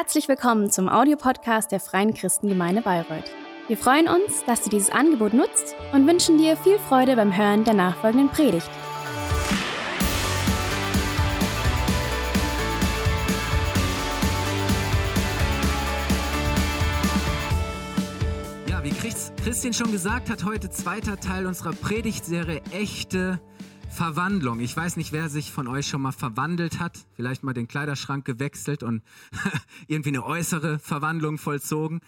Herzlich willkommen zum Audiopodcast der Freien Christengemeinde Bayreuth. Wir freuen uns, dass du dieses Angebot nutzt und wünschen dir viel Freude beim Hören der nachfolgenden Predigt. Ja, wie Christian schon gesagt hat, heute zweiter Teil unserer Predigtserie Echte Verwandlung. Ich weiß nicht, wer sich von euch schon mal verwandelt hat, vielleicht mal den Kleiderschrank gewechselt und irgendwie eine äußere Verwandlung vollzogen,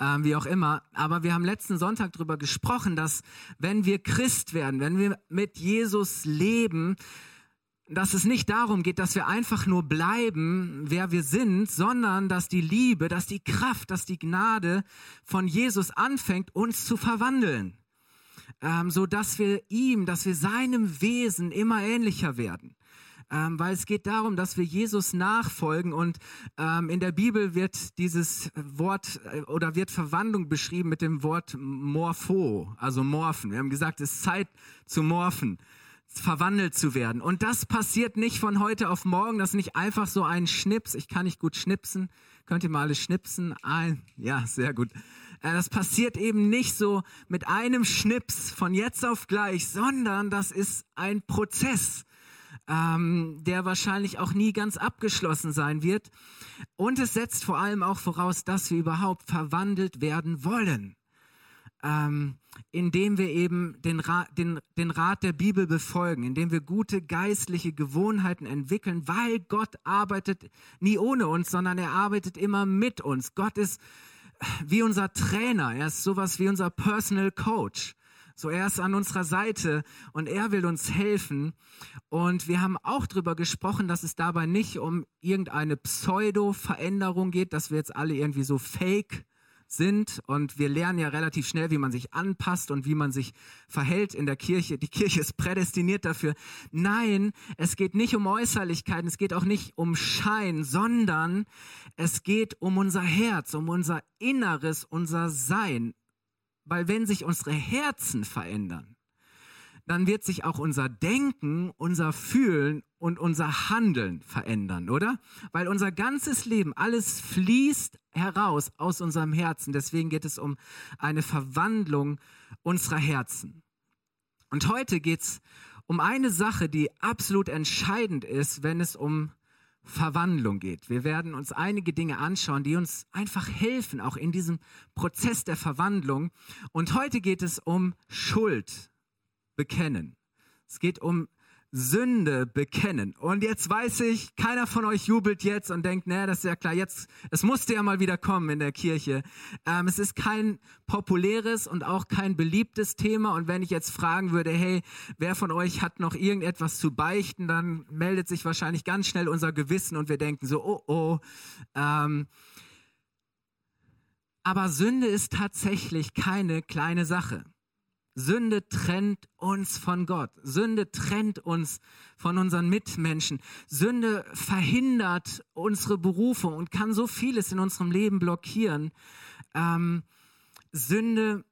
ähm, wie auch immer. Aber wir haben letzten Sonntag darüber gesprochen, dass wenn wir Christ werden, wenn wir mit Jesus leben, dass es nicht darum geht, dass wir einfach nur bleiben, wer wir sind, sondern dass die Liebe, dass die Kraft, dass die Gnade von Jesus anfängt, uns zu verwandeln ähm, so dass wir ihm, dass wir seinem Wesen immer ähnlicher werden. Ähm, weil es geht darum, dass wir Jesus nachfolgen und ähm, in der Bibel wird dieses Wort äh, oder wird Verwandlung beschrieben mit dem Wort Morpho, also morphen. Wir haben gesagt, es ist Zeit zu morphen verwandelt zu werden. Und das passiert nicht von heute auf morgen. Das ist nicht einfach so ein Schnips. Ich kann nicht gut schnipsen. Könnt ihr mal alles schnipsen? Ein, ja, sehr gut. Äh, das passiert eben nicht so mit einem Schnips von jetzt auf gleich, sondern das ist ein Prozess, ähm, der wahrscheinlich auch nie ganz abgeschlossen sein wird. Und es setzt vor allem auch voraus, dass wir überhaupt verwandelt werden wollen. Ähm, indem wir eben den, Ra den, den Rat der Bibel befolgen, indem wir gute geistliche Gewohnheiten entwickeln, weil Gott arbeitet nie ohne uns, sondern er arbeitet immer mit uns. Gott ist wie unser Trainer, er ist sowas wie unser Personal Coach. So, er ist an unserer Seite und er will uns helfen. Und wir haben auch darüber gesprochen, dass es dabei nicht um irgendeine Pseudo-Veränderung geht, dass wir jetzt alle irgendwie so fake sind und wir lernen ja relativ schnell, wie man sich anpasst und wie man sich verhält in der Kirche. Die Kirche ist prädestiniert dafür. Nein, es geht nicht um Äußerlichkeiten, es geht auch nicht um Schein, sondern es geht um unser Herz, um unser Inneres, unser Sein. Weil wenn sich unsere Herzen verändern, dann wird sich auch unser Denken, unser Fühlen und unser Handeln verändern, oder? Weil unser ganzes Leben, alles fließt heraus aus unserem Herzen. Deswegen geht es um eine Verwandlung unserer Herzen. Und heute geht es um eine Sache, die absolut entscheidend ist, wenn es um Verwandlung geht. Wir werden uns einige Dinge anschauen, die uns einfach helfen, auch in diesem Prozess der Verwandlung. Und heute geht es um Schuld bekennen. Es geht um Sünde bekennen. Und jetzt weiß ich, keiner von euch jubelt jetzt und denkt, naja, das ist ja klar, jetzt, es musste ja mal wieder kommen in der Kirche. Ähm, es ist kein populäres und auch kein beliebtes Thema. Und wenn ich jetzt fragen würde, hey, wer von euch hat noch irgendetwas zu beichten, dann meldet sich wahrscheinlich ganz schnell unser Gewissen und wir denken so, oh, oh. Ähm, aber Sünde ist tatsächlich keine kleine Sache. Sünde trennt uns von Gott. Sünde trennt uns von unseren Mitmenschen. Sünde verhindert unsere Berufung und kann so vieles in unserem Leben blockieren. Ähm, Sünde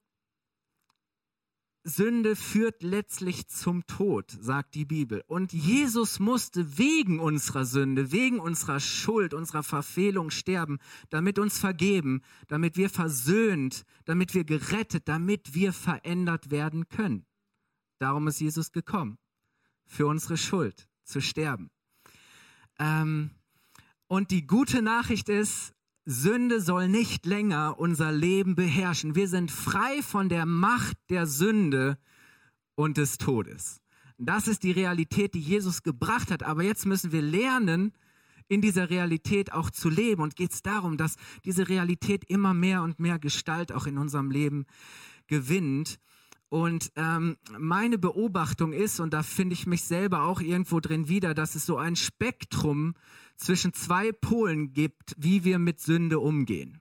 Sünde führt letztlich zum Tod, sagt die Bibel. Und Jesus musste wegen unserer Sünde, wegen unserer Schuld, unserer Verfehlung sterben, damit uns vergeben, damit wir versöhnt, damit wir gerettet, damit wir verändert werden können. Darum ist Jesus gekommen, für unsere Schuld zu sterben. Ähm, und die gute Nachricht ist, Sünde soll nicht länger unser Leben beherrschen. Wir sind frei von der Macht der Sünde und des Todes. Das ist die Realität, die Jesus gebracht hat. Aber jetzt müssen wir lernen, in dieser Realität auch zu leben. Und geht es darum, dass diese Realität immer mehr und mehr Gestalt auch in unserem Leben gewinnt. Und ähm, meine Beobachtung ist, und da finde ich mich selber auch irgendwo drin wieder, dass es so ein Spektrum zwischen zwei Polen gibt, wie wir mit Sünde umgehen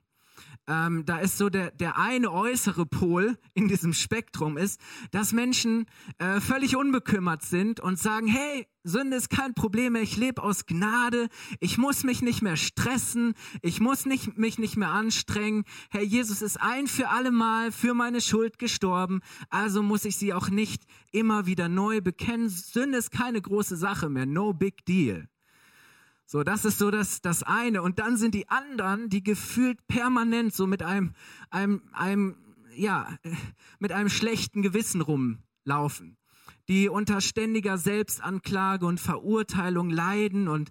ähm, da ist so der, der eine äußere Pol in diesem Spektrum ist, dass Menschen äh, völlig unbekümmert sind und sagen, hey, Sünde ist kein Problem mehr, ich lebe aus Gnade, ich muss mich nicht mehr stressen, ich muss nicht, mich nicht mehr anstrengen. Herr Jesus ist ein für alle Mal für meine Schuld gestorben, also muss ich sie auch nicht immer wieder neu bekennen. Sünde ist keine große Sache mehr, no big deal So, das ist so das, das eine. Und dann sind die anderen, die gefühlt permanent so mit einem, einem, einem, ja, mit einem schlechten Gewissen rumlaufen die unter ständiger Selbstanklage und Verurteilung leiden und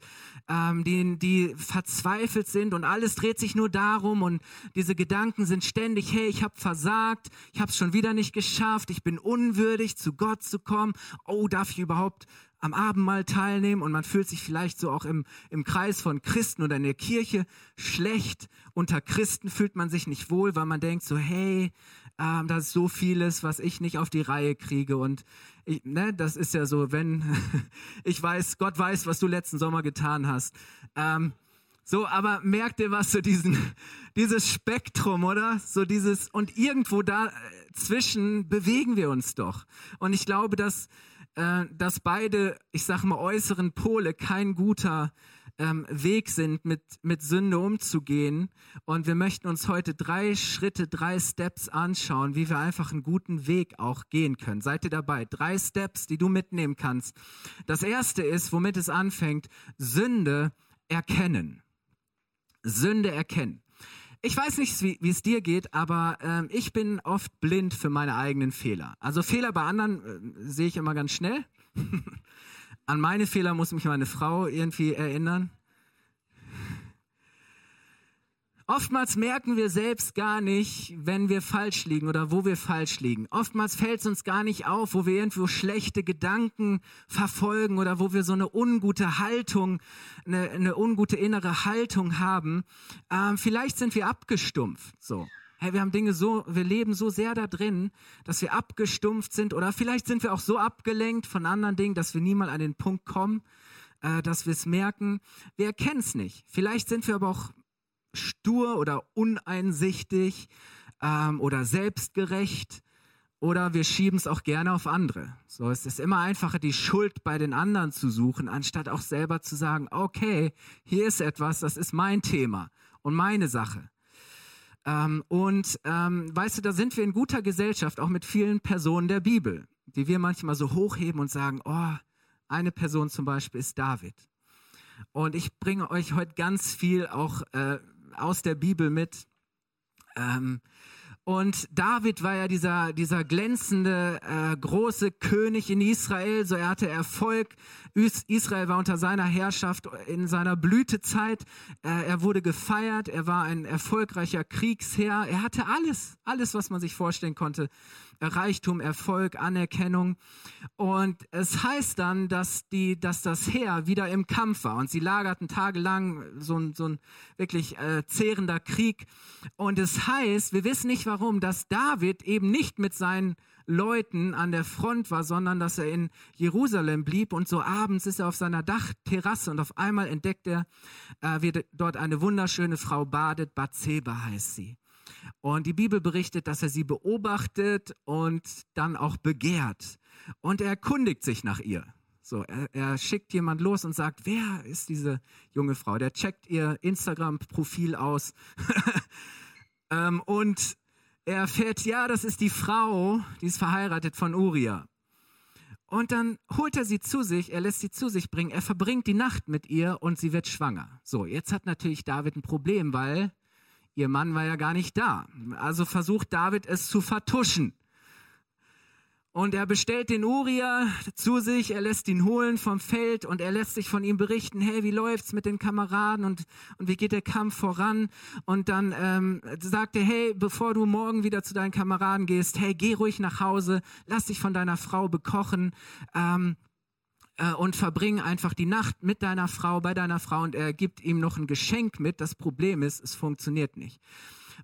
ähm, die, die verzweifelt sind und alles dreht sich nur darum und diese Gedanken sind ständig, hey, ich habe versagt, ich habe es schon wieder nicht geschafft, ich bin unwürdig, zu Gott zu kommen, oh, darf ich überhaupt am Abendmahl teilnehmen und man fühlt sich vielleicht so auch im, im Kreis von Christen oder in der Kirche schlecht. Unter Christen fühlt man sich nicht wohl, weil man denkt so, hey, ähm, da ist so vieles, was ich nicht auf die Reihe kriege und ich, ne, das ist ja so, wenn ich weiß, Gott weiß, was du letzten Sommer getan hast. Ähm, so, aber merkt ihr was, so diesen, dieses Spektrum, oder? So dieses, und irgendwo dazwischen bewegen wir uns doch. Und ich glaube, dass, äh, dass beide, ich sag mal, äußeren Pole kein guter ähm, Weg sind, mit, mit Sünde umzugehen. Und wir möchten uns heute drei Schritte, drei Steps anschauen, wie wir einfach einen guten Weg auch gehen können. Seid ihr dabei? Drei Steps, die du mitnehmen kannst. Das erste ist, womit es anfängt, Sünde erkennen. Sünde erkennen. Ich weiß nicht, wie, es dir geht, aber ähm, ich bin oft blind für meine eigenen Fehler. Also Fehler bei anderen äh, sehe ich immer ganz schnell. An meine Fehler muss mich meine Frau irgendwie erinnern. Oftmals merken wir selbst gar nicht, wenn wir falsch liegen oder wo wir falsch liegen. Oftmals fällt es uns gar nicht auf, wo wir irgendwo schlechte Gedanken verfolgen oder wo wir so eine ungute Haltung, eine, eine ungute innere Haltung haben. Ähm, vielleicht sind wir abgestumpft. So. Hey, wir haben Dinge so, wir leben so sehr da drin, dass wir abgestumpft sind oder vielleicht sind wir auch so abgelenkt von anderen Dingen, dass wir nie mal an den Punkt kommen, äh, dass wir es merken. Wir erkennen es nicht. Vielleicht sind wir aber auch stur oder uneinsichtig ähm, oder selbstgerecht oder wir schieben es auch gerne auf andere. So, es ist immer einfacher, die Schuld bei den anderen zu suchen, anstatt auch selber zu sagen, okay, hier ist etwas, das ist mein Thema und meine Sache. Ähm, und ähm, weißt du, da sind wir in guter Gesellschaft, auch mit vielen Personen der Bibel, die wir manchmal so hochheben und sagen, oh, eine Person zum Beispiel ist David. Und ich bringe euch heute ganz viel auch äh, aus der Bibel mit. Ähm, und David war ja dieser, dieser glänzende, äh, große König in Israel. So er hatte Erfolg. Israel war unter seiner Herrschaft in seiner Blütezeit. Äh, er wurde gefeiert. Er war ein erfolgreicher Kriegsherr. Er hatte alles, alles, was man sich vorstellen konnte. Reichtum, Erfolg, Anerkennung. Und es heißt dann, dass, die, dass das Heer wieder im Kampf war und sie lagerten tagelang so ein, so ein wirklich äh, zehrender Krieg. Und es heißt, wir wissen nicht warum, dass David eben nicht mit seinen Leuten an der Front war, sondern dass er in Jerusalem blieb und so abends ist er auf seiner Dachterrasse und auf einmal entdeckt er, äh, wie dort eine wunderschöne Frau badet, Bathseba heißt sie. Und die Bibel berichtet, dass er sie beobachtet und dann auch begehrt. Und er erkundigt sich nach ihr. So, er, er schickt jemand los und sagt, wer ist diese junge Frau? Der checkt ihr Instagram-Profil aus. ähm, und er erfährt, ja, das ist die Frau, die ist verheiratet von Uriah. Und dann holt er sie zu sich, er lässt sie zu sich bringen, er verbringt die Nacht mit ihr und sie wird schwanger. So, jetzt hat natürlich David ein Problem, weil Ihr Mann war ja gar nicht da. Also versucht David es zu vertuschen. Und er bestellt den Uriah zu sich, er lässt ihn holen vom Feld und er lässt sich von ihm berichten, hey, wie läuft's mit den Kameraden und, und wie geht der Kampf voran? Und dann ähm, sagt er, hey, bevor du morgen wieder zu deinen Kameraden gehst, hey, geh ruhig nach Hause, lass dich von deiner Frau bekochen. Ähm, äh, und verbring einfach die Nacht mit deiner Frau, bei deiner Frau und er gibt ihm noch ein Geschenk mit. Das Problem ist, es funktioniert nicht.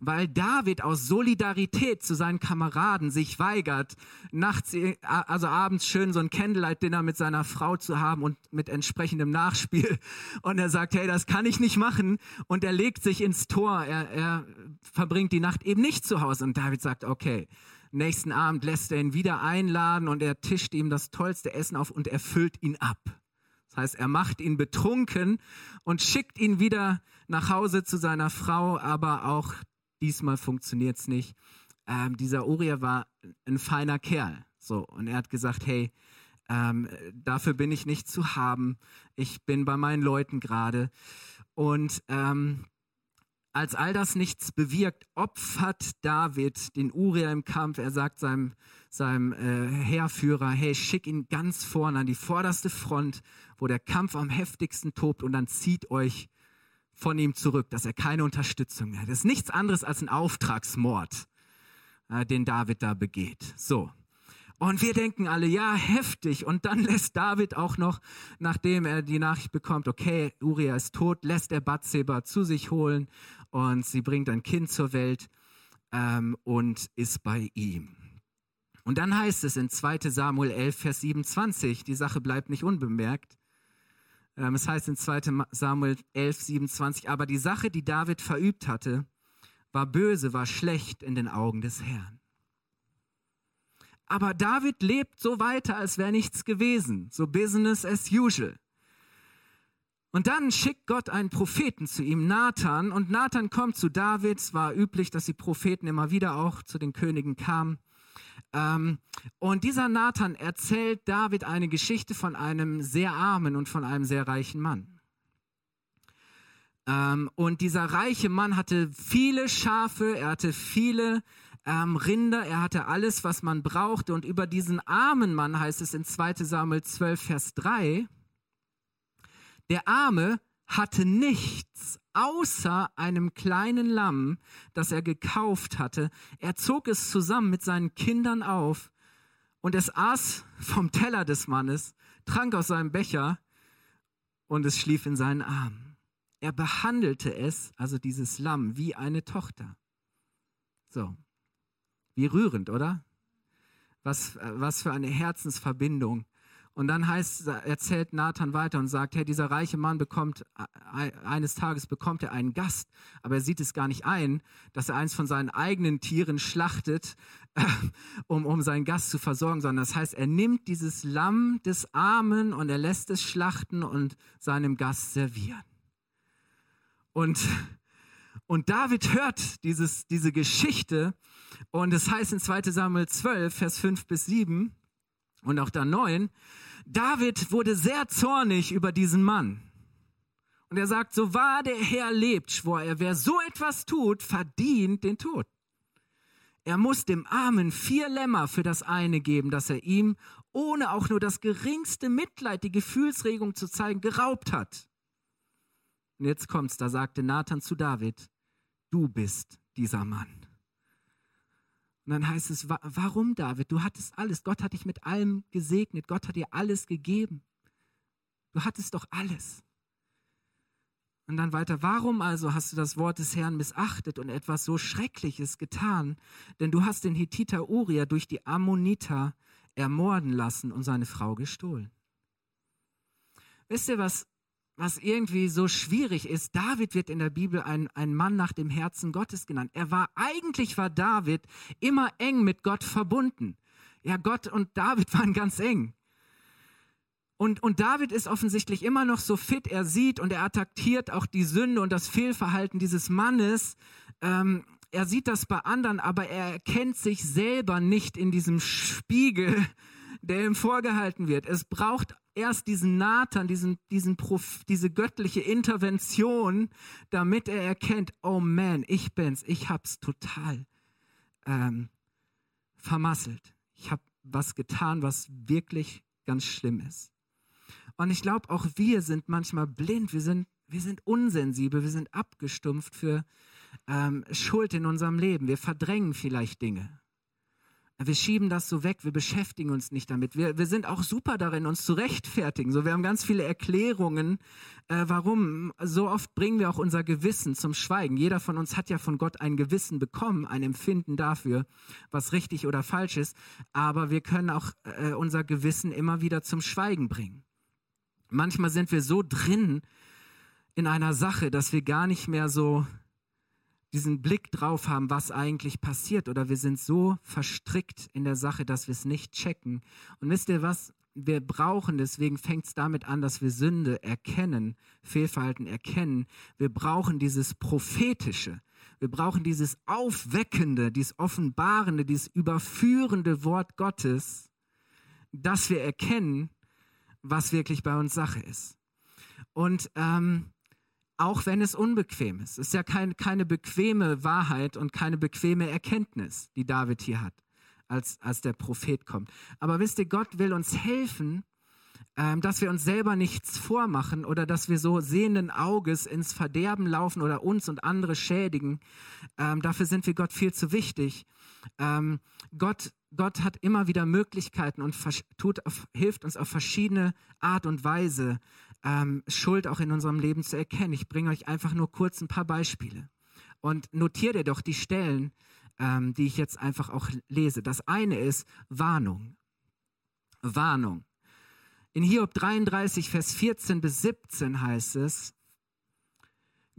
Weil David aus Solidarität zu seinen Kameraden sich weigert, nachts, äh, also abends schön so ein Candlelight-Dinner mit seiner Frau zu haben und mit entsprechendem Nachspiel. Und er sagt, hey, das kann ich nicht machen. Und er legt sich ins Tor. Er, er verbringt die Nacht eben nicht zu Hause. Und David sagt, okay, Nächsten Abend lässt er ihn wieder einladen und er tischt ihm das tollste Essen auf und er füllt ihn ab. Das heißt, er macht ihn betrunken und schickt ihn wieder nach Hause zu seiner Frau, aber auch diesmal funktioniert es nicht. Ähm, dieser Uriah war ein feiner Kerl. So, und er hat gesagt, hey, Ähm, dafür bin ich nicht zu haben. Ich bin bei meinen Leuten gerade. Und ähm, als all das nichts bewirkt, opfert David den Uriah im Kampf. Er sagt seinem, seinem äh, Heerführer, hey, schick ihn ganz vorne an die vorderste Front, wo der Kampf am heftigsten tobt und dann zieht euch von ihm zurück, dass er keine Unterstützung mehr hat. Das ist nichts anderes als ein Auftragsmord, äh, den David da begeht. So. Und wir denken alle, ja, heftig. Und dann lässt David auch noch, nachdem er die Nachricht bekommt, okay, Uriah ist tot, lässt er Bathseba zu sich holen und sie bringt ein Kind zur Welt ähm, und ist bei ihm. Und dann heißt es in 2 Samuel 11, Vers 27, die Sache bleibt nicht unbemerkt. Ähm, es heißt in 2 Samuel 11, 27, aber die Sache, die David verübt hatte, war böse, war schlecht in den Augen des Herrn. Aber David lebt so weiter, als wäre nichts gewesen. So business as usual. Und dann schickt Gott einen Propheten zu ihm, Nathan, und Nathan kommt zu David. Es war üblich, dass die Propheten immer wieder auch zu den Königen kamen. Ähm, und dieser Nathan erzählt David eine Geschichte von einem sehr armen und von einem sehr reichen Mann. Ähm, und dieser reiche Mann hatte viele Schafe, er hatte viele ähm, Rinder, er hatte alles, was man brauchte. Und über diesen armen Mann heißt es in 2 Samuel 12, Vers 3, der Arme hatte nichts außer einem kleinen Lamm, das er gekauft hatte. Er zog es zusammen mit seinen Kindern auf und es aß vom Teller des Mannes, trank aus seinem Becher und es schlief in seinen Armen. Er behandelte es, also dieses Lamm, wie eine Tochter. So, wie rührend, oder? Was, was für eine Herzensverbindung und dann heißt, erzählt Nathan weiter und sagt, hey, dieser reiche Mann bekommt, eines Tages bekommt er einen Gast, aber er sieht es gar nicht ein, dass er eins von seinen eigenen Tieren schlachtet, um, um seinen Gast zu versorgen, sondern das heißt, er nimmt dieses Lamm des Armen und er lässt es schlachten und seinem Gast servieren. Und, und David hört dieses, diese Geschichte und es heißt in 2 Samuel 12, Vers 5 bis 7 und auch da 9, David wurde sehr zornig über diesen Mann. Und er sagt, so wahr der Herr lebt, schwor er, wer so etwas tut, verdient den Tod. Er muss dem Armen vier Lämmer für das eine geben, das er ihm, ohne auch nur das geringste Mitleid, die Gefühlsregung zu zeigen, geraubt hat. Und jetzt kommt's, da sagte Nathan zu David, du bist dieser Mann. Und dann heißt es, warum David? Du hattest alles. Gott hat dich mit allem gesegnet. Gott hat dir alles gegeben. Du hattest doch alles. Und dann weiter, warum also hast du das Wort des Herrn missachtet und etwas so Schreckliches getan? Denn du hast den Hittiter Uriah durch die Ammoniter ermorden lassen und seine Frau gestohlen. Wisst ihr, was was irgendwie so schwierig ist. David wird in der Bibel ein, ein Mann nach dem Herzen Gottes genannt. Er war, eigentlich war David immer eng mit Gott verbunden. Ja, Gott und David waren ganz eng. Und, und David ist offensichtlich immer noch so fit. Er sieht und er attackiert auch die Sünde und das Fehlverhalten dieses Mannes. Ähm, er sieht das bei anderen, aber er erkennt sich selber nicht in diesem Spiegel, der ihm vorgehalten wird. Es braucht erst diesen Nathan, diesen, diesen Prof, diese göttliche Intervention, damit er erkennt, oh man, ich bin's, ich hab's total ähm, vermasselt. Ich habe was getan, was wirklich ganz schlimm ist. Und ich glaube, auch wir sind manchmal blind, wir sind, wir sind unsensibel, wir sind abgestumpft für ähm, Schuld in unserem Leben. Wir verdrängen vielleicht Dinge. Wir schieben das so weg, wir beschäftigen uns nicht damit. Wir, wir sind auch super darin, uns zu rechtfertigen. So, wir haben ganz viele Erklärungen, äh, warum. So oft bringen wir auch unser Gewissen zum Schweigen. Jeder von uns hat ja von Gott ein Gewissen bekommen, ein Empfinden dafür, was richtig oder falsch ist. Aber wir können auch äh, unser Gewissen immer wieder zum Schweigen bringen. Manchmal sind wir so drin in einer Sache, dass wir gar nicht mehr so diesen Blick drauf haben, was eigentlich passiert. Oder wir sind so verstrickt in der Sache, dass wir es nicht checken. Und wisst ihr was? Wir brauchen, deswegen fängt es damit an, dass wir Sünde erkennen, Fehlverhalten erkennen. Wir brauchen dieses Prophetische. Wir brauchen dieses Aufweckende, dieses Offenbarende, dieses überführende Wort Gottes, dass wir erkennen, was wirklich bei uns Sache ist. Und ähm, auch wenn es unbequem ist. Es ist ja kein, keine bequeme Wahrheit und keine bequeme Erkenntnis, die David hier hat, als, als der Prophet kommt. Aber wisst ihr, Gott will uns helfen, ähm, dass wir uns selber nichts vormachen oder dass wir so sehenden Auges ins Verderben laufen oder uns und andere schädigen. Ähm, dafür sind wir Gott viel zu wichtig. Ähm, Gott, Gott hat immer wieder Möglichkeiten und tut auf, hilft uns auf verschiedene Art und Weise, ähm, Schuld auch in unserem Leben zu erkennen. Ich bringe euch einfach nur kurz ein paar Beispiele. Und notiert ihr doch die Stellen, ähm, die ich jetzt einfach auch lese. Das eine ist Warnung. Warnung. In Hiob 33, Vers 14 bis 17 heißt es,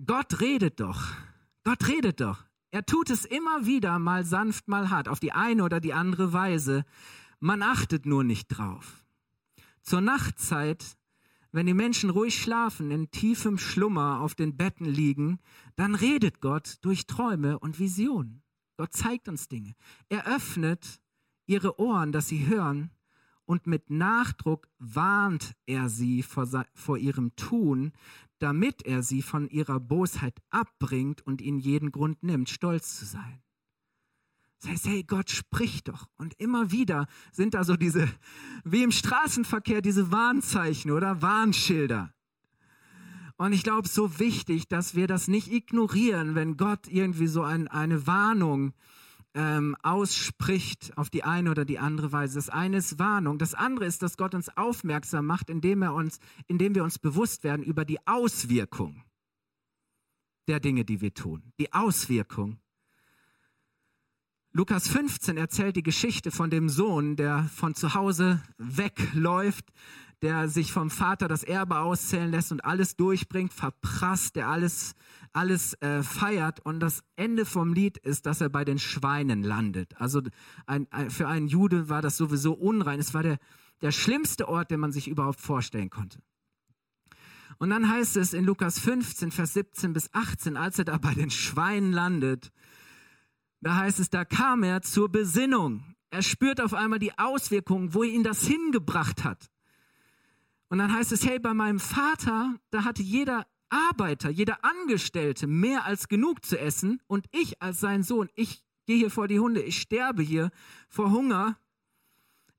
Gott redet doch, Gott redet doch. Er tut es immer wieder, mal sanft, mal hart, auf die eine oder die andere Weise. Man achtet nur nicht drauf. Zur Nachtzeit, wenn die Menschen ruhig schlafen, in tiefem Schlummer auf den Betten liegen, dann redet Gott durch Träume und Visionen. Gott zeigt uns Dinge. Er öffnet ihre Ohren, dass sie hören und mit Nachdruck warnt er sie vor, vor ihrem Tun, damit er sie von ihrer Bosheit abbringt und ihnen jeden Grund nimmt, stolz zu sein. Das heißt, hey, Gott spricht doch. Und immer wieder sind da so diese, wie im Straßenverkehr, diese Warnzeichen oder Warnschilder. Und ich glaube, so wichtig, dass wir das nicht ignorieren, wenn Gott irgendwie so ein, eine Warnung ähm, ausspricht auf die eine oder die andere Weise. Das eine ist Warnung. Das andere ist, dass Gott uns aufmerksam macht, indem, er uns, indem wir uns bewusst werden über die Auswirkung der Dinge, die wir tun. Die Auswirkung. Lukas 15 erzählt die Geschichte von dem Sohn, der von zu Hause wegläuft, der sich vom Vater das Erbe auszählen lässt und alles durchbringt, verprasst, der alles alles äh, feiert. Und das Ende vom Lied ist, dass er bei den Schweinen landet. Also ein, ein, für einen Jude war das sowieso unrein. Es war der, der schlimmste Ort, den man sich überhaupt vorstellen konnte. Und dann heißt es in Lukas 15, Vers 17 bis 18, als er da bei den Schweinen landet, da heißt es, da kam er zur Besinnung. Er spürt auf einmal die Auswirkungen, wo ihn das hingebracht hat. Und dann heißt es, hey, bei meinem Vater, da hatte jeder Arbeiter, jeder Angestellte mehr als genug zu essen und ich als sein Sohn, ich gehe hier vor die Hunde, ich sterbe hier vor Hunger.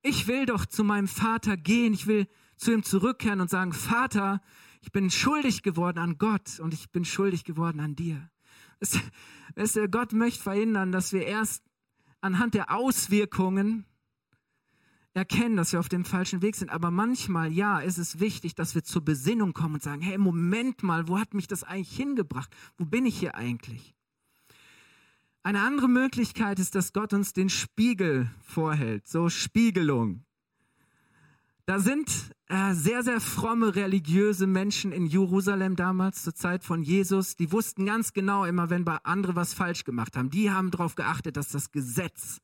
Ich will doch zu meinem Vater gehen, ich will zu ihm zurückkehren und sagen, Vater, ich bin schuldig geworden an Gott und ich bin schuldig geworden an dir. Weißt du, Gott möchte verhindern, dass wir erst anhand der Auswirkungen erkennen, dass wir auf dem falschen Weg sind. Aber manchmal, ja, ist es wichtig, dass wir zur Besinnung kommen und sagen, hey, Moment mal, wo hat mich das eigentlich hingebracht? Wo bin ich hier eigentlich? Eine andere Möglichkeit ist, dass Gott uns den Spiegel vorhält, so Spiegelung. Da sind äh, sehr, sehr fromme religiöse Menschen in Jerusalem damals zur Zeit von Jesus, die wussten ganz genau immer, wenn andere was falsch gemacht haben. Die haben darauf geachtet, dass das Gesetz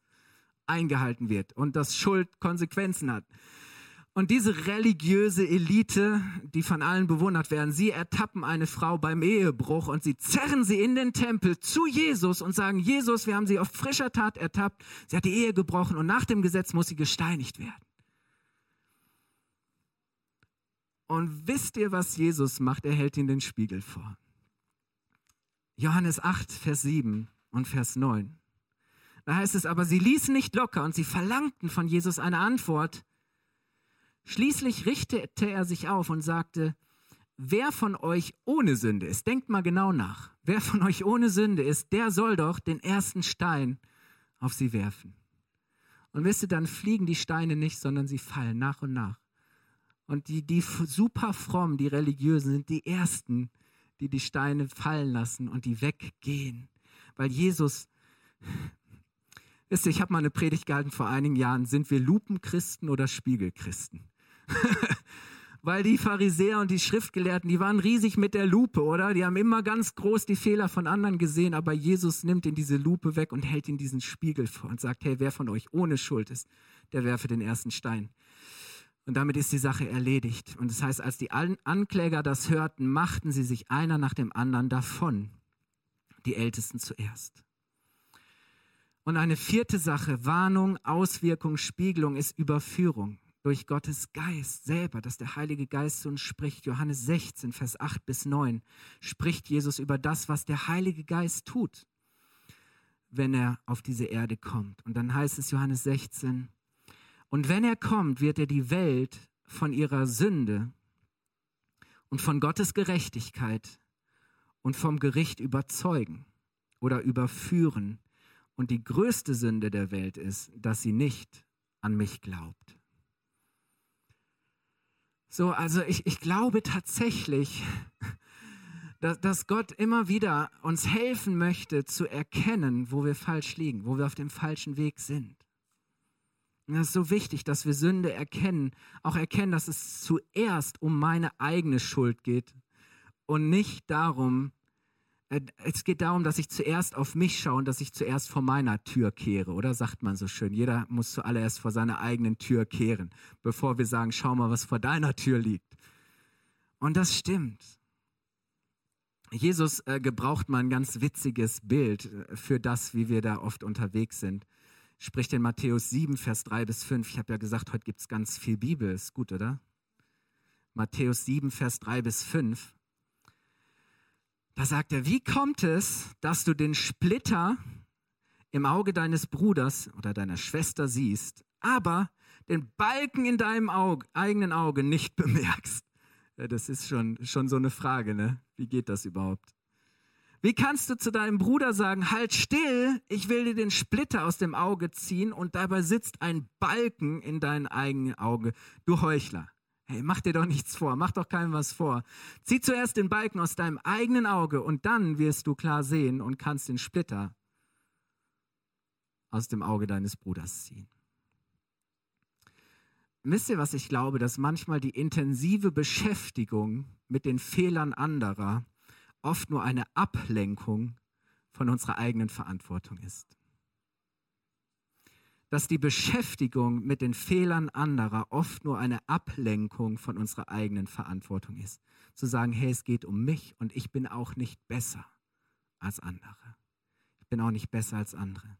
eingehalten wird und dass Schuld Konsequenzen hat. Und diese religiöse Elite, die von allen bewundert werden, sie ertappen eine Frau beim Ehebruch und sie zerren sie in den Tempel zu Jesus und sagen, Jesus, wir haben sie auf frischer Tat ertappt, sie hat die Ehe gebrochen und nach dem Gesetz muss sie gesteinigt werden. Und wisst ihr, was Jesus macht? Er hält ihnen den Spiegel vor. Johannes 8, Vers 7 und Vers 9. Da heißt es aber, sie ließen nicht locker und sie verlangten von Jesus eine Antwort. Schließlich richtete er sich auf und sagte, wer von euch ohne Sünde ist, denkt mal genau nach, wer von euch ohne Sünde ist, der soll doch den ersten Stein auf sie werfen. Und wisst ihr, dann fliegen die Steine nicht, sondern sie fallen nach und nach. Und die, die super fromm, die Religiösen, sind die Ersten, die die Steine fallen lassen und die weggehen. Weil Jesus Wisst ihr, ich habe mal eine Predigt gehalten vor einigen Jahren. Sind wir Lupenchristen oder Spiegelchristen? Weil die Pharisäer und die Schriftgelehrten, die waren riesig mit der Lupe, oder? Die haben immer ganz groß die Fehler von anderen gesehen, aber Jesus nimmt in diese Lupe weg und hält in diesen Spiegel vor und sagt, hey, wer von euch ohne Schuld ist, der werfe den ersten Stein. Und damit ist die Sache erledigt. Und das heißt, als die Ankläger das hörten, machten sie sich einer nach dem anderen davon. Die Ältesten zuerst. Und eine vierte Sache, Warnung, Auswirkung, Spiegelung ist Überführung. durch Gottes Geist selber, dass der Heilige Geist zu uns spricht. Johannes 16, Vers 8 bis 9 spricht Jesus über das, was der Heilige Geist tut, wenn er auf diese Erde kommt. Und dann heißt es Johannes 16, und wenn er kommt, wird er die Welt von ihrer Sünde und von Gottes Gerechtigkeit und vom Gericht überzeugen oder überführen. Und die größte Sünde der Welt ist, dass sie nicht an mich glaubt. So, also ich, ich glaube tatsächlich, dass, dass Gott immer wieder uns helfen möchte zu erkennen, wo wir falsch liegen, wo wir auf dem falschen Weg sind. Es ist so wichtig, dass wir Sünde erkennen, auch erkennen, dass es zuerst um meine eigene Schuld geht und nicht darum, äh, es geht darum, dass ich zuerst auf mich schaue und dass ich zuerst vor meiner Tür kehre, oder sagt man so schön. Jeder muss zuallererst vor seiner eigenen Tür kehren, bevor wir sagen, schau mal, was vor deiner Tür liegt. Und das stimmt. Jesus äh, gebraucht mal ein ganz witziges Bild äh, für das, wie wir da oft unterwegs sind. Spricht in Matthäus 7, Vers 3 bis 5. Ich habe ja gesagt, heute gibt es ganz viel Bibel. Ist gut, oder? Matthäus 7, Vers 3 bis 5. Da sagt er, wie kommt es, dass du den Splitter im Auge deines Bruders oder deiner Schwester siehst, aber den Balken in deinem Auge, eigenen Auge nicht bemerkst? Ja, das ist schon, schon so eine Frage, ne? Wie geht das überhaupt? Wie kannst du zu deinem Bruder sagen, halt still, ich will dir den Splitter aus dem Auge ziehen und dabei sitzt ein Balken in deinem eigenen Auge, du Heuchler. Hey, mach dir doch nichts vor, mach doch keinem was vor. Zieh zuerst den Balken aus deinem eigenen Auge und dann wirst du klar sehen und kannst den Splitter aus dem Auge deines Bruders ziehen. Wisst ihr, was ich glaube, dass manchmal die intensive Beschäftigung mit den Fehlern anderer oft nur eine Ablenkung von unserer eigenen Verantwortung ist dass die Beschäftigung mit den Fehlern anderer oft nur eine Ablenkung von unserer eigenen Verantwortung ist. Zu sagen, hey, es geht um mich und ich bin auch nicht besser als andere. Ich bin auch nicht besser als andere.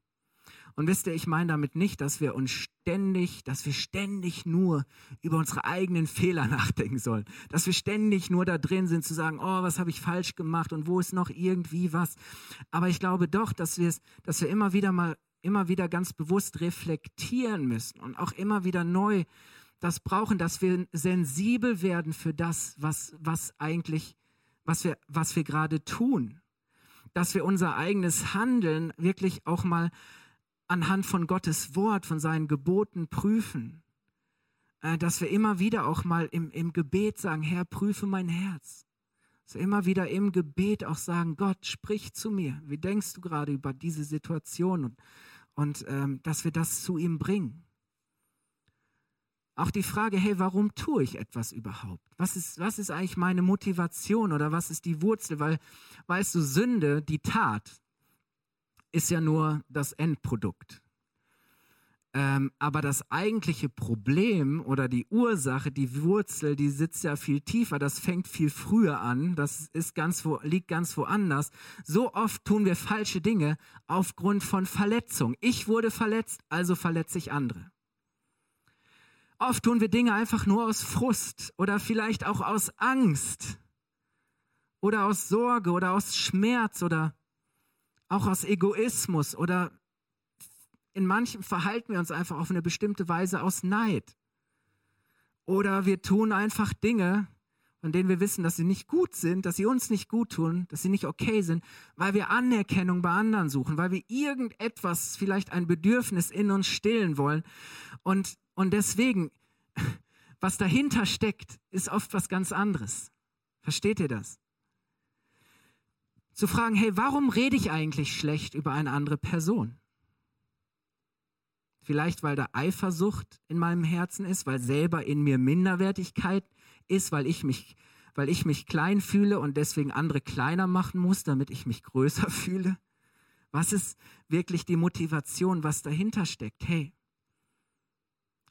Und wisst ihr, ich meine damit nicht, dass wir uns ständig, dass wir ständig nur über unsere eigenen Fehler nachdenken sollen. Dass wir ständig nur da drin sind zu sagen, oh, was habe ich falsch gemacht und wo ist noch irgendwie was. Aber ich glaube doch, dass wir es, dass wir immer wieder mal immer wieder ganz bewusst reflektieren müssen und auch immer wieder neu das brauchen, dass wir sensibel werden für das, was, was eigentlich, was wir, was wir gerade tun. Dass wir unser eigenes Handeln wirklich auch mal anhand von Gottes Wort, von seinen Geboten prüfen. Äh, dass wir immer wieder auch mal im, im Gebet sagen, Herr, prüfe mein Herz. Dass wir immer wieder im Gebet auch sagen, Gott, sprich zu mir. Wie denkst du gerade über diese Situation? Und und ähm, dass wir das zu ihm bringen. Auch die Frage, hey, warum tue ich etwas überhaupt? Was ist, was ist eigentlich meine Motivation oder was ist die Wurzel? Weil, weißt du, Sünde, die Tat, ist ja nur das Endprodukt. Ähm, aber das eigentliche Problem oder die Ursache, die Wurzel, die sitzt ja viel tiefer. Das fängt viel früher an. Das ist ganz wo, liegt ganz woanders. So oft tun wir falsche Dinge aufgrund von Verletzung. Ich wurde verletzt, also verletze ich andere. Oft tun wir Dinge einfach nur aus Frust oder vielleicht auch aus Angst oder aus Sorge oder aus Schmerz oder auch aus Egoismus oder in manchen verhalten wir uns einfach auf eine bestimmte Weise aus Neid. Oder wir tun einfach Dinge, von denen wir wissen, dass sie nicht gut sind, dass sie uns nicht gut tun, dass sie nicht okay sind, weil wir Anerkennung bei anderen suchen, weil wir irgendetwas, vielleicht ein Bedürfnis in uns stillen wollen. Und, und deswegen, was dahinter steckt, ist oft was ganz anderes. Versteht ihr das? Zu fragen, hey, warum rede ich eigentlich schlecht über eine andere Person? Vielleicht, weil da Eifersucht in meinem Herzen ist, weil selber in mir Minderwertigkeit ist, weil ich mich, weil ich mich klein fühle und deswegen andere kleiner machen muss, damit ich mich größer fühle. Was ist wirklich die Motivation, was dahinter steckt? Hey,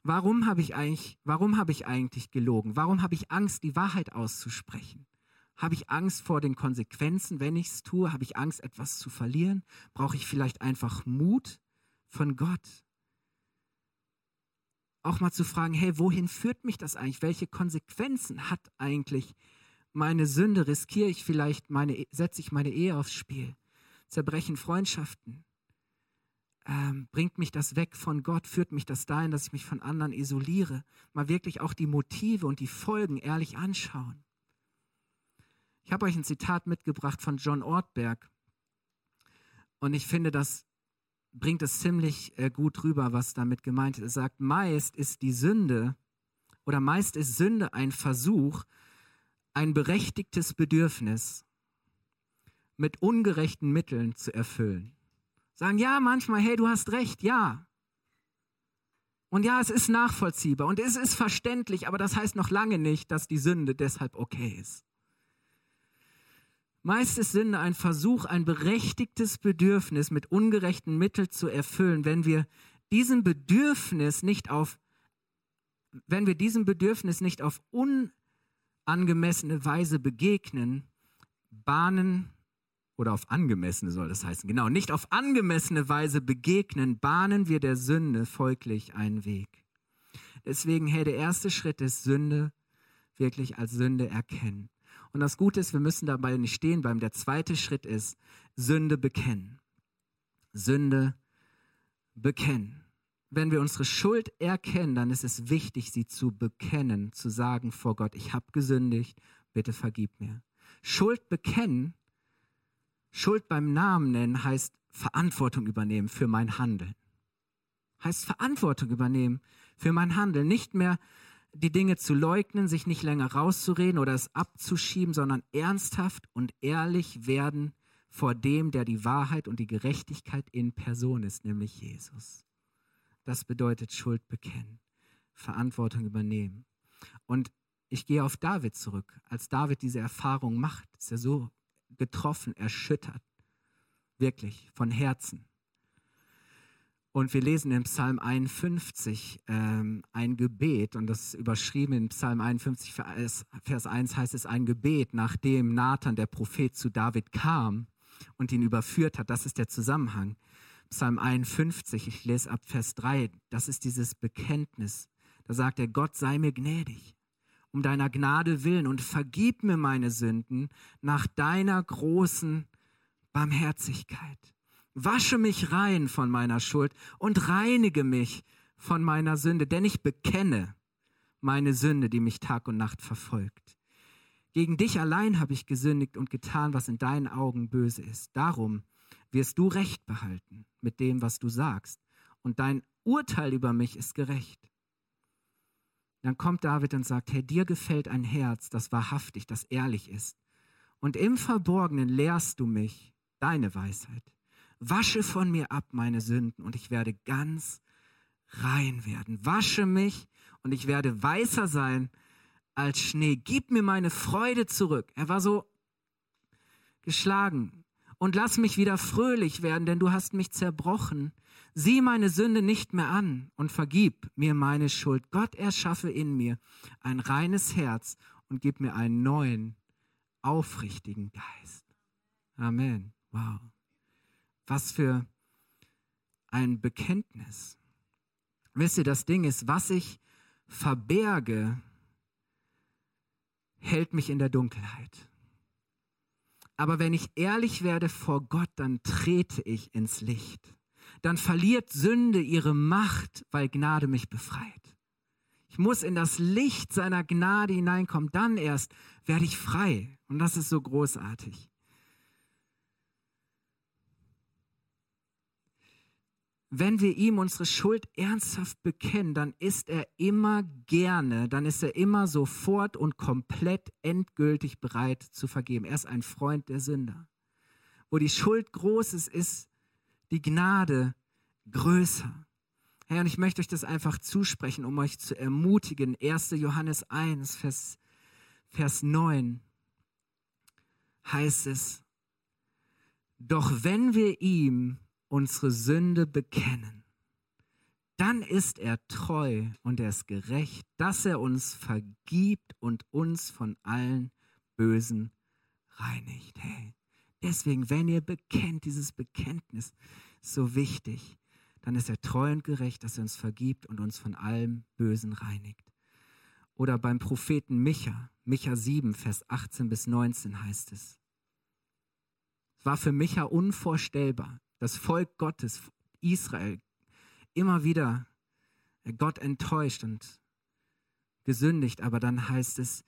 warum habe ich eigentlich, warum habe ich eigentlich gelogen? Warum habe ich Angst, die Wahrheit auszusprechen? Habe ich Angst vor den Konsequenzen, wenn ich es tue? Habe ich Angst, etwas zu verlieren? Brauche ich vielleicht einfach Mut von Gott? auch mal zu fragen, hey, wohin führt mich das eigentlich? Welche Konsequenzen hat eigentlich meine Sünde? Riskiere ich vielleicht meine, setze ich meine Ehe aufs Spiel? Zerbrechen Freundschaften? Ähm, bringt mich das weg von Gott? Führt mich das dahin, dass ich mich von anderen isoliere? Mal wirklich auch die Motive und die Folgen ehrlich anschauen. Ich habe euch ein Zitat mitgebracht von John Ortberg. Und ich finde, das bringt es ziemlich äh, gut rüber, was damit gemeint ist. Er sagt, meist ist die Sünde oder meist ist Sünde ein Versuch, ein berechtigtes Bedürfnis mit ungerechten Mitteln zu erfüllen. Sagen, ja, manchmal, hey, du hast recht, ja. Und ja, es ist nachvollziehbar und es ist verständlich, aber das heißt noch lange nicht, dass die Sünde deshalb okay ist. Meist ist Sünde ein Versuch, ein berechtigtes Bedürfnis mit ungerechten Mitteln zu erfüllen. Wenn wir diesem Bedürfnis nicht auf, wenn wir diesem Bedürfnis nicht auf unangemessene Weise begegnen, bahnen oder auf angemessene soll das heißen, genau, nicht auf angemessene Weise begegnen, bahnen wir der Sünde folglich einen Weg. Deswegen, hey, der erste Schritt ist Sünde wirklich als Sünde erkennen. Und das Gute ist, wir müssen dabei nicht stehen bleiben. Der zweite Schritt ist Sünde bekennen. Sünde bekennen. Wenn wir unsere Schuld erkennen, dann ist es wichtig, sie zu bekennen, zu sagen vor Gott, ich habe gesündigt, bitte vergib mir. Schuld bekennen, Schuld beim Namen nennen heißt Verantwortung übernehmen für mein Handeln. Heißt Verantwortung übernehmen für mein Handeln. Nicht mehr die Dinge zu leugnen, sich nicht länger rauszureden oder es abzuschieben, sondern ernsthaft und ehrlich werden vor dem, der die Wahrheit und die Gerechtigkeit in Person ist, nämlich Jesus. Das bedeutet Schuld bekennen, Verantwortung übernehmen. Und ich gehe auf David zurück. Als David diese Erfahrung macht, ist er so getroffen, erschüttert, wirklich von Herzen. Und wir lesen in Psalm 51 ähm, ein Gebet, und das ist überschrieben in Psalm 51, Vers, Vers 1 heißt es ein Gebet, nachdem Nathan, der Prophet, zu David kam und ihn überführt hat. Das ist der Zusammenhang. Psalm 51, ich lese ab Vers 3, das ist dieses Bekenntnis. Da sagt er, Gott sei mir gnädig, um deiner Gnade willen und vergib mir meine Sünden nach deiner großen Barmherzigkeit. Wasche mich rein von meiner Schuld und reinige mich von meiner Sünde, denn ich bekenne meine Sünde, die mich Tag und Nacht verfolgt. Gegen dich allein habe ich gesündigt und getan, was in deinen Augen böse ist. Darum wirst du Recht behalten mit dem, was du sagst, und dein Urteil über mich ist gerecht. Dann kommt David und sagt, Herr, dir gefällt ein Herz, das wahrhaftig, das ehrlich ist. Und im Verborgenen lehrst du mich deine Weisheit. Wasche von mir ab meine Sünden und ich werde ganz rein werden. Wasche mich und ich werde weißer sein als Schnee. Gib mir meine Freude zurück. Er war so geschlagen. Und lass mich wieder fröhlich werden, denn du hast mich zerbrochen. Sieh meine Sünde nicht mehr an und vergib mir meine Schuld. Gott erschaffe in mir ein reines Herz und gib mir einen neuen, aufrichtigen Geist. Amen. Wow. Was für ein Bekenntnis. Wisst ihr, das Ding ist, was ich verberge, hält mich in der Dunkelheit. Aber wenn ich ehrlich werde vor Gott, dann trete ich ins Licht. Dann verliert Sünde ihre Macht, weil Gnade mich befreit. Ich muss in das Licht seiner Gnade hineinkommen. Dann erst werde ich frei. Und das ist so großartig. Wenn wir ihm unsere Schuld ernsthaft bekennen, dann ist er immer gerne, dann ist er immer sofort und komplett endgültig bereit zu vergeben. Er ist ein Freund der Sünder. Wo die Schuld groß ist, ist die Gnade größer. Herr, und ich möchte euch das einfach zusprechen, um euch zu ermutigen. 1. Johannes 1, Vers, Vers 9 heißt es, doch wenn wir ihm unsere Sünde bekennen, dann ist er treu und er ist gerecht, dass er uns vergibt und uns von allen Bösen reinigt. Hey, deswegen, wenn ihr bekennt, dieses Bekenntnis ist so wichtig, dann ist er treu und gerecht, dass er uns vergibt und uns von allem Bösen reinigt. Oder beim Propheten Micha, Micha 7, Vers 18 bis 19 heißt es. Es war für Micha unvorstellbar, das Volk Gottes, Israel, immer wieder Gott enttäuscht und gesündigt, aber dann heißt es,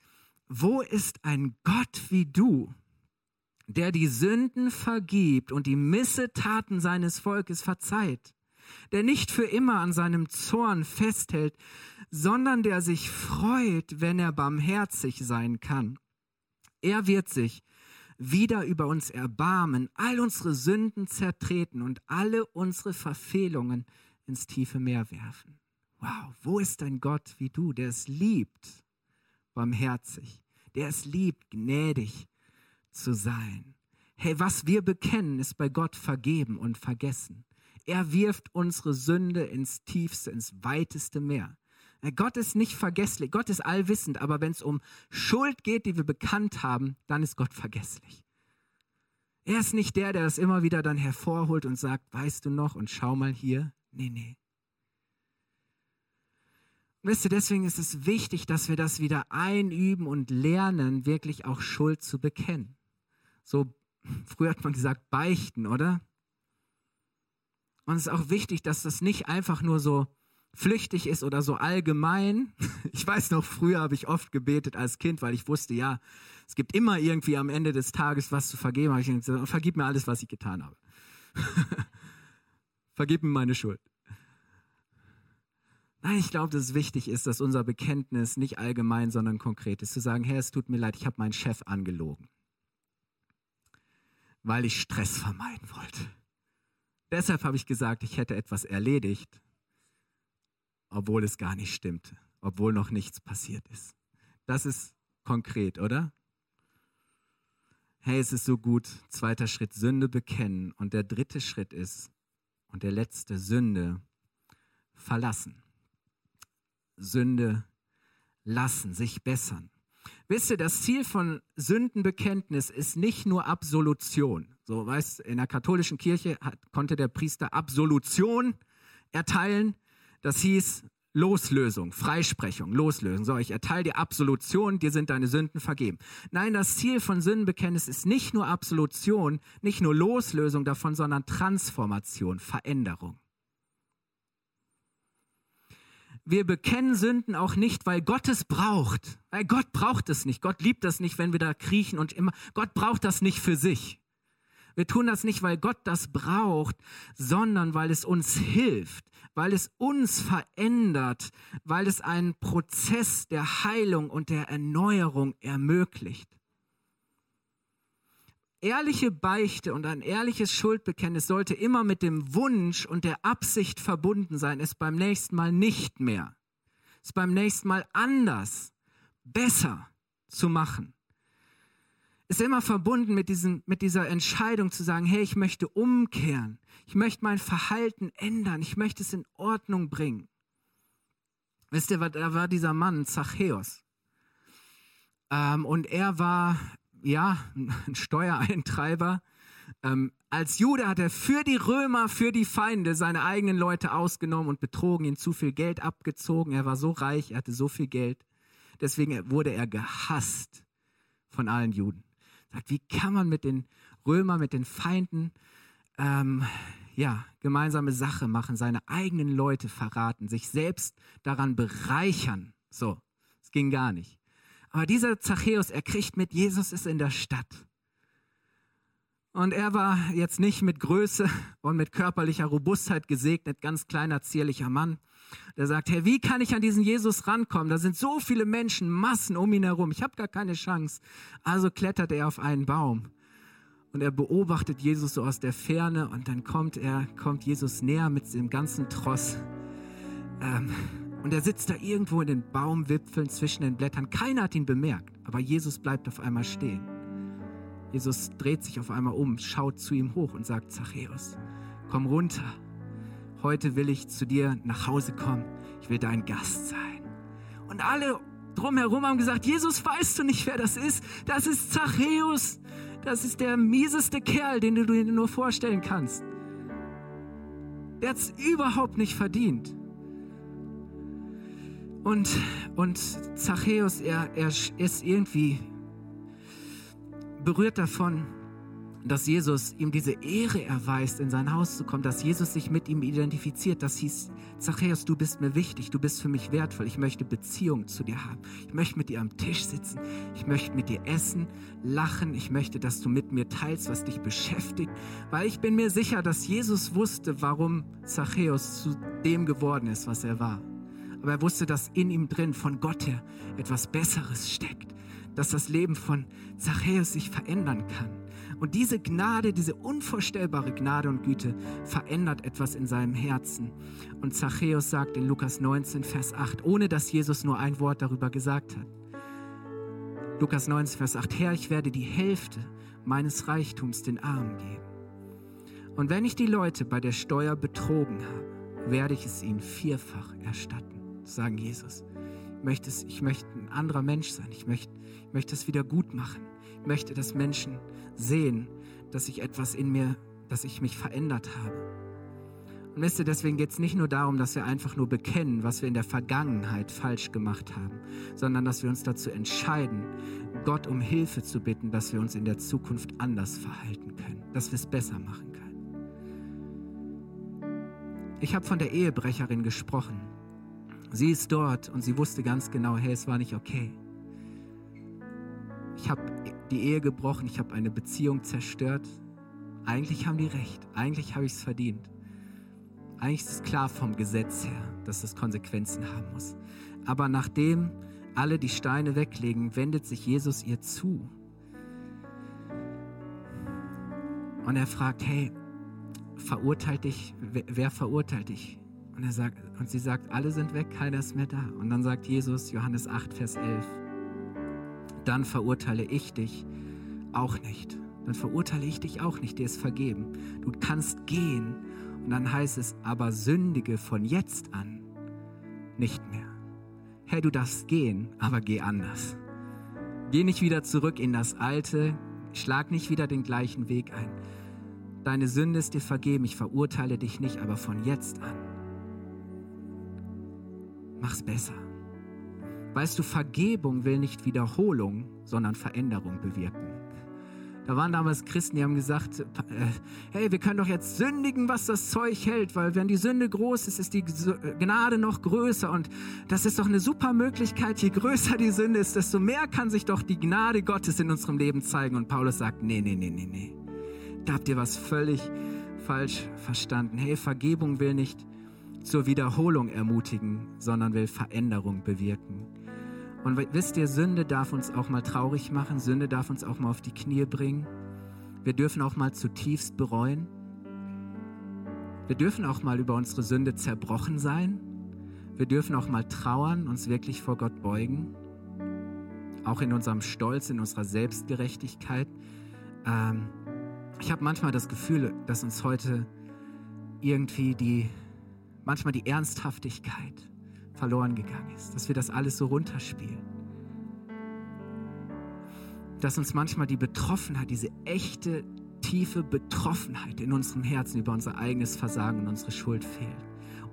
wo ist ein Gott wie du, der die Sünden vergibt und die Missetaten seines Volkes verzeiht, der nicht für immer an seinem Zorn festhält, sondern der sich freut, wenn er barmherzig sein kann. Er wird sich wieder über uns erbarmen, all unsere Sünden zertreten und alle unsere Verfehlungen ins tiefe Meer werfen. Wow, wo ist ein Gott wie du, der es liebt, barmherzig, der es liebt, gnädig zu sein. Hey, was wir bekennen, ist bei Gott vergeben und vergessen. Er wirft unsere Sünde ins tiefste, ins weiteste Meer. Gott ist nicht vergesslich, Gott ist allwissend, aber wenn es um Schuld geht, die wir bekannt haben, dann ist Gott vergesslich. Er ist nicht der, der das immer wieder dann hervorholt und sagt, weißt du noch und schau mal hier. Nee, nee. Wisst ihr, deswegen ist es wichtig, dass wir das wieder einüben und lernen, wirklich auch Schuld zu bekennen. So, früher hat man gesagt, beichten, oder? Und es ist auch wichtig, dass das nicht einfach nur so flüchtig ist oder so allgemein. Ich weiß noch, früher habe ich oft gebetet als Kind, weil ich wusste, ja, es gibt immer irgendwie am Ende des Tages was zu vergeben. ich gesagt, vergib mir alles, was ich getan habe. vergib mir meine Schuld. Nein, ich glaube, dass es wichtig ist, dass unser Bekenntnis nicht allgemein, sondern konkret ist. Zu sagen, Herr, es tut mir leid, ich habe meinen Chef angelogen, weil ich Stress vermeiden wollte. Deshalb habe ich gesagt, ich hätte etwas erledigt, obwohl es gar nicht stimmte, obwohl noch nichts passiert ist. Das ist konkret, oder? Hey, es ist so gut. Zweiter Schritt, Sünde bekennen. Und der dritte Schritt ist, und der letzte, Sünde verlassen. Sünde lassen, sich bessern. Wisst ihr, das Ziel von Sündenbekenntnis ist nicht nur Absolution. So, weißt, in der katholischen Kirche hat, konnte der Priester Absolution erteilen. Das hieß Loslösung, Freisprechung, Loslösung. So, ich erteile dir Absolution, dir sind deine Sünden vergeben. Nein, das Ziel von Sündenbekenntnis ist nicht nur Absolution, nicht nur Loslösung davon, sondern Transformation, Veränderung. wir bekennen Sünden auch nicht, weil Gott es braucht. Weil Gott braucht es nicht. Gott liebt das nicht, wenn wir da kriechen und immer. Gott braucht das nicht für sich. Wir tun das nicht, weil Gott das braucht, sondern weil es uns hilft, weil es uns verändert, weil es einen Prozess der Heilung und der Erneuerung ermöglicht. Ehrliche Beichte und ein ehrliches Schuldbekenntnis sollte immer mit dem Wunsch und der Absicht verbunden sein, es beim nächsten Mal nicht mehr, es beim nächsten Mal anders, besser zu machen. Ist immer verbunden mit, diesem, mit dieser Entscheidung zu sagen, hey, ich möchte umkehren, ich möchte mein Verhalten ändern, ich möchte es in Ordnung bringen. Wisst ihr, da war dieser Mann, Zachäus. Ähm, und er war ja, ein Steuereintreiber. Ähm, als Jude hat er für die Römer, für die Feinde seine eigenen Leute ausgenommen und betrogen, ihnen zu viel Geld abgezogen. Er war so reich, er hatte so viel Geld. Deswegen wurde er gehasst von allen Juden. Sagt, wie kann man mit den Römern, mit den Feinden, ähm, ja, gemeinsame Sache machen, seine eigenen Leute verraten, sich selbst daran bereichern? So, es ging gar nicht. Aber dieser Zachäus, er kriegt mit, Jesus ist in der Stadt. Und er war jetzt nicht mit Größe und mit körperlicher Robustheit gesegnet, ganz kleiner, zierlicher Mann. Der sagt, Herr, wie kann ich an diesen Jesus rankommen? Da sind so viele Menschen, Massen um ihn herum. Ich habe gar keine Chance. Also klettert er auf einen Baum und er beobachtet Jesus so aus der Ferne und dann kommt er, kommt Jesus näher mit dem ganzen Tross. Ähm, und er sitzt da irgendwo in den Baumwipfeln zwischen den Blättern. Keiner hat ihn bemerkt, aber Jesus bleibt auf einmal stehen. Jesus dreht sich auf einmal um, schaut zu ihm hoch und sagt, Zachäus, komm runter. Heute will ich zu dir nach Hause kommen. Ich will dein Gast sein. Und alle drumherum haben gesagt, Jesus, weißt du nicht, wer das ist? Das ist Zachäus. Das ist der mieseste Kerl, den du dir nur vorstellen kannst. Der hat es überhaupt nicht verdient. Und, und Zachäus, er, er ist irgendwie berührt davon, dass Jesus ihm diese Ehre erweist, in sein Haus zu kommen, dass Jesus sich mit ihm identifiziert. Das hieß, Zachäus, du bist mir wichtig, du bist für mich wertvoll, ich möchte Beziehung zu dir haben. Ich möchte mit dir am Tisch sitzen, ich möchte mit dir essen, lachen, ich möchte, dass du mit mir teilst, was dich beschäftigt, weil ich bin mir sicher, dass Jesus wusste, warum Zachäus zu dem geworden ist, was er war. Aber er wusste, dass in ihm drin von Gott her etwas Besseres steckt, dass das Leben von Zachäus sich verändern kann. Und diese Gnade, diese unvorstellbare Gnade und Güte verändert etwas in seinem Herzen. Und Zachäus sagt in Lukas 19, Vers 8, ohne dass Jesus nur ein Wort darüber gesagt hat. Lukas 19, Vers 8, Herr, ich werde die Hälfte meines Reichtums den Armen geben. Und wenn ich die Leute bei der Steuer betrogen habe, werde ich es ihnen vierfach erstatten, sagen Jesus. Ich möchte, es, ich möchte ein anderer Mensch sein. Ich möchte, ich möchte es wieder gut machen. Ich möchte, dass Menschen sehen, dass ich etwas in mir, dass ich mich verändert habe. Und wisst ihr, deswegen geht es nicht nur darum, dass wir einfach nur bekennen, was wir in der Vergangenheit falsch gemacht haben, sondern dass wir uns dazu entscheiden, Gott um Hilfe zu bitten, dass wir uns in der Zukunft anders verhalten können, dass wir es besser machen können. Ich habe von der Ehebrecherin gesprochen. Sie ist dort und sie wusste ganz genau, hey, es war nicht okay. Ich habe die Ehe gebrochen, ich habe eine Beziehung zerstört. Eigentlich haben die recht, eigentlich habe ich es verdient. Eigentlich ist es klar vom Gesetz her, dass das Konsequenzen haben muss. Aber nachdem alle die Steine weglegen, wendet sich Jesus ihr zu. Und er fragt, hey, verurteilt dich, wer, wer verurteilt dich? Und, er sagt, und sie sagt, alle sind weg, keiner ist mehr da. Und dann sagt Jesus, Johannes 8, Vers 11, dann verurteile ich dich auch nicht. Dann verurteile ich dich auch nicht, dir ist vergeben. Du kannst gehen. Und dann heißt es, aber sündige von jetzt an nicht mehr. Herr, du darfst gehen, aber geh anders. Geh nicht wieder zurück in das Alte, schlag nicht wieder den gleichen Weg ein. Deine Sünde ist dir vergeben, ich verurteile dich nicht, aber von jetzt an. Mach's besser. Weißt du, Vergebung will nicht Wiederholung, sondern Veränderung bewirken. Da waren damals Christen, die haben gesagt, äh, hey, wir können doch jetzt sündigen, was das Zeug hält, weil wenn die Sünde groß ist, ist die Gnade noch größer und das ist doch eine super Möglichkeit. Je größer die Sünde ist, desto mehr kann sich doch die Gnade Gottes in unserem Leben zeigen. Und Paulus sagt, nee, nee, nee, nee, nee. Da habt ihr was völlig falsch verstanden. Hey, Vergebung will nicht zur Wiederholung ermutigen, sondern will Veränderung bewirken. Und wisst ihr, Sünde darf uns auch mal traurig machen, Sünde darf uns auch mal auf die Knie bringen. Wir dürfen auch mal zutiefst bereuen. Wir dürfen auch mal über unsere Sünde zerbrochen sein. Wir dürfen auch mal trauern, uns wirklich vor Gott beugen. Auch in unserem Stolz, in unserer Selbstgerechtigkeit. Ähm, ich habe manchmal das Gefühl, dass uns heute irgendwie die, manchmal die Ernsthaftigkeit verloren gegangen ist, dass wir das alles so runterspielen. Dass uns manchmal die Betroffenheit, diese echte, tiefe Betroffenheit in unserem Herzen über unser eigenes Versagen und unsere Schuld fehlt.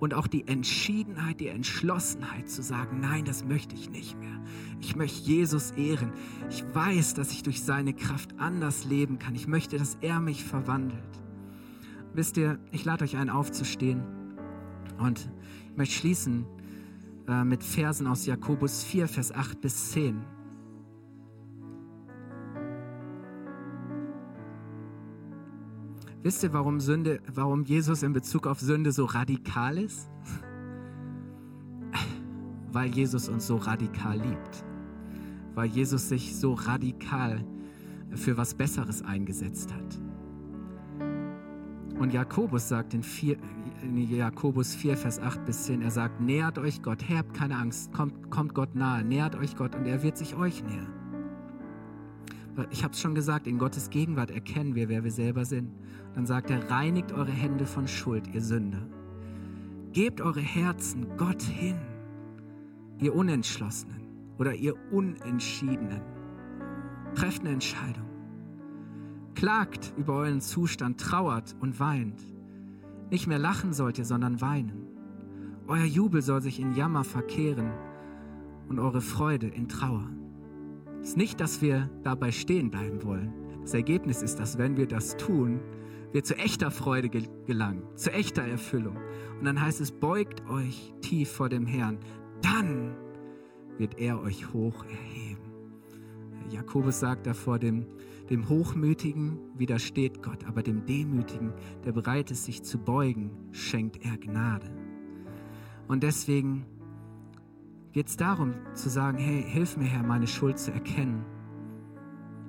Und auch die Entschiedenheit, die Entschlossenheit zu sagen, nein, das möchte ich nicht mehr. Ich möchte Jesus ehren. Ich weiß, dass ich durch seine Kraft anders leben kann. Ich möchte, dass er mich verwandelt. Wisst ihr, ich lade euch ein, aufzustehen. Und ich möchte schließen äh, mit Versen aus Jakobus 4, Vers 8 bis 10. Wisst ihr, warum Sünde, warum Jesus in Bezug auf Sünde so radikal ist? Weil Jesus uns so radikal liebt. Weil Jesus sich so radikal für was Besseres eingesetzt hat. Und Jakobus sagt in, 4, in Jakobus 4, Vers 8 bis 10, er sagt, nähert euch Gott, habt keine Angst, kommt, kommt Gott nahe, nähert euch Gott und er wird sich euch nähern. Ich habe es schon gesagt, in Gottes Gegenwart erkennen wir, wer wir selber sind. Dann sagt er, reinigt eure Hände von Schuld, ihr Sünder. Gebt eure Herzen Gott hin, ihr Unentschlossenen oder ihr Unentschiedenen. Trefft eine Entscheidung. Klagt über euren Zustand, trauert und weint. Nicht mehr lachen sollt ihr, sondern weinen. Euer Jubel soll sich in Jammer verkehren und eure Freude in Trauer. Es ist nicht, dass wir dabei stehen bleiben wollen. Das Ergebnis ist, dass wenn wir das tun, wir zu echter Freude gelangen, zu echter Erfüllung. Und dann heißt es, beugt euch tief vor dem Herrn, dann wird er euch hoch erheben. Jakobus sagt da vor dem, dem Hochmütigen widersteht Gott, aber dem Demütigen, der bereit ist, sich zu beugen, schenkt er Gnade. Und deswegen geht es darum zu sagen, hey, hilf mir Herr, meine Schuld zu erkennen.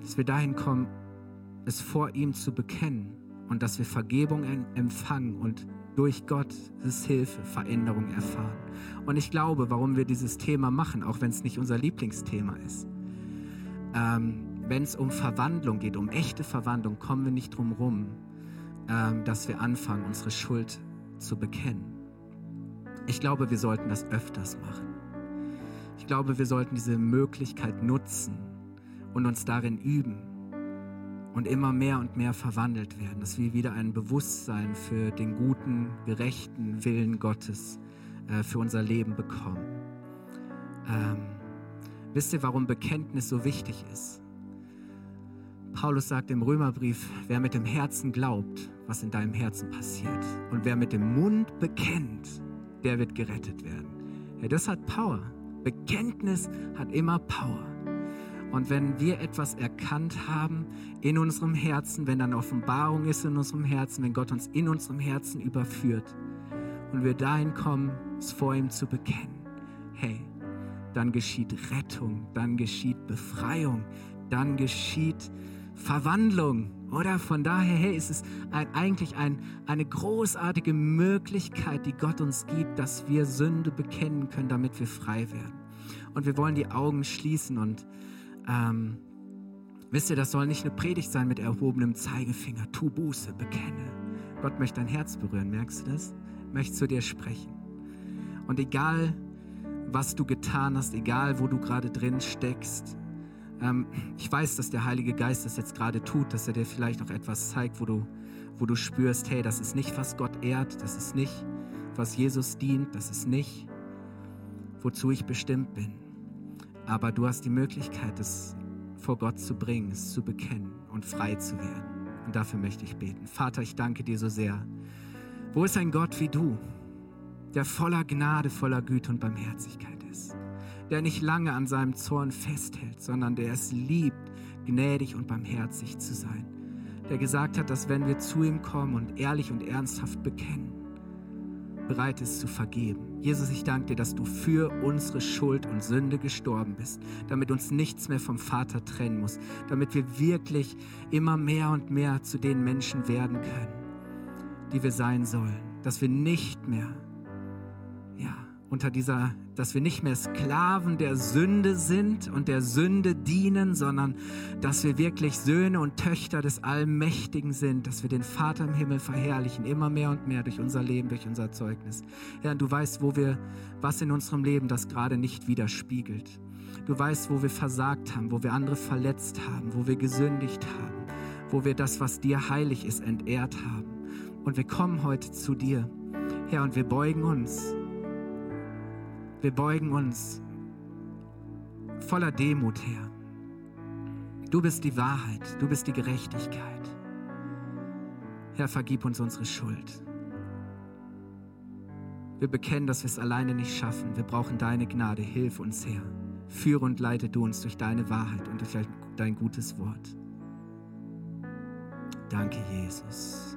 Dass wir dahin kommen, es vor ihm zu bekennen und dass wir Vergebung empfangen und durch Gottes Hilfe Veränderung erfahren. Und ich glaube, warum wir dieses Thema machen, auch wenn es nicht unser Lieblingsthema ist. Ähm, wenn es um Verwandlung geht, um echte Verwandlung, kommen wir nicht drum rum, ähm, dass wir anfangen, unsere Schuld zu bekennen. Ich glaube, wir sollten das öfters machen. Ich glaube, wir sollten diese Möglichkeit nutzen und uns darin üben und immer mehr und mehr verwandelt werden, dass wir wieder ein Bewusstsein für den guten, gerechten Willen Gottes äh, für unser Leben bekommen. Ähm, wisst ihr, warum Bekenntnis so wichtig ist? Paulus sagt im Römerbrief, wer mit dem Herzen glaubt, was in deinem Herzen passiert, und wer mit dem Mund bekennt, der wird gerettet werden. Ja, das hat Power. Bekenntnis hat immer Power. Und wenn wir etwas erkannt haben in unserem Herzen, wenn dann Offenbarung ist in unserem Herzen, wenn Gott uns in unserem Herzen überführt und wir dahin kommen, es vor ihm zu bekennen, hey, dann geschieht Rettung, dann geschieht Befreiung, dann geschieht Verwandlung. Oder von daher hey, ist es ein, eigentlich ein, eine großartige Möglichkeit, die Gott uns gibt, dass wir Sünde bekennen können, damit wir frei werden. Und wir wollen die Augen schließen und ähm, wisst ihr, das soll nicht eine Predigt sein mit erhobenem Zeigefinger. Tu Buße, bekenne. Gott möchte dein Herz berühren, merkst du das? Möchte zu dir sprechen. Und egal, was du getan hast, egal, wo du gerade drin steckst, ähm, ich weiß, dass der Heilige Geist das jetzt gerade tut, dass er dir vielleicht auch etwas zeigt, wo du, wo du spürst, hey, das ist nicht, was Gott ehrt, das ist nicht, was Jesus dient, das ist nicht, wozu ich bestimmt bin. Aber du hast die Möglichkeit, es vor Gott zu bringen, es zu bekennen und frei zu werden. Und dafür möchte ich beten. Vater, ich danke dir so sehr. Wo ist ein Gott wie du, der voller Gnade, voller Güte und Barmherzigkeit ist? Der nicht lange an seinem Zorn festhält, sondern der es liebt, gnädig und barmherzig zu sein. Der gesagt hat, dass wenn wir zu ihm kommen und ehrlich und ernsthaft bekennen, bereit ist zu vergeben. Jesus, ich danke dir, dass du für unsere Schuld und Sünde gestorben bist, damit uns nichts mehr vom Vater trennen muss, damit wir wirklich immer mehr und mehr zu den Menschen werden können, die wir sein sollen, dass wir nicht mehr ja, unter dieser dass wir nicht mehr Sklaven der Sünde sind und der Sünde dienen, sondern dass wir wirklich Söhne und Töchter des Allmächtigen sind, dass wir den Vater im Himmel verherrlichen, immer mehr und mehr durch unser Leben, durch unser Zeugnis. Herr, du weißt, wo wir, was in unserem Leben das gerade nicht widerspiegelt. Du weißt, wo wir versagt haben, wo wir andere verletzt haben, wo wir gesündigt haben, wo wir das, was dir heilig ist, entehrt haben. Und wir kommen heute zu dir, Herr, und wir beugen uns wir beugen uns voller Demut her. Du bist die Wahrheit, du bist die Gerechtigkeit. Herr, vergib uns unsere Schuld. Wir bekennen, dass wir es alleine nicht schaffen. Wir brauchen deine Gnade. Hilf uns, Herr. Führe und leite du uns durch deine Wahrheit und durch dein gutes Wort. Danke, Jesus.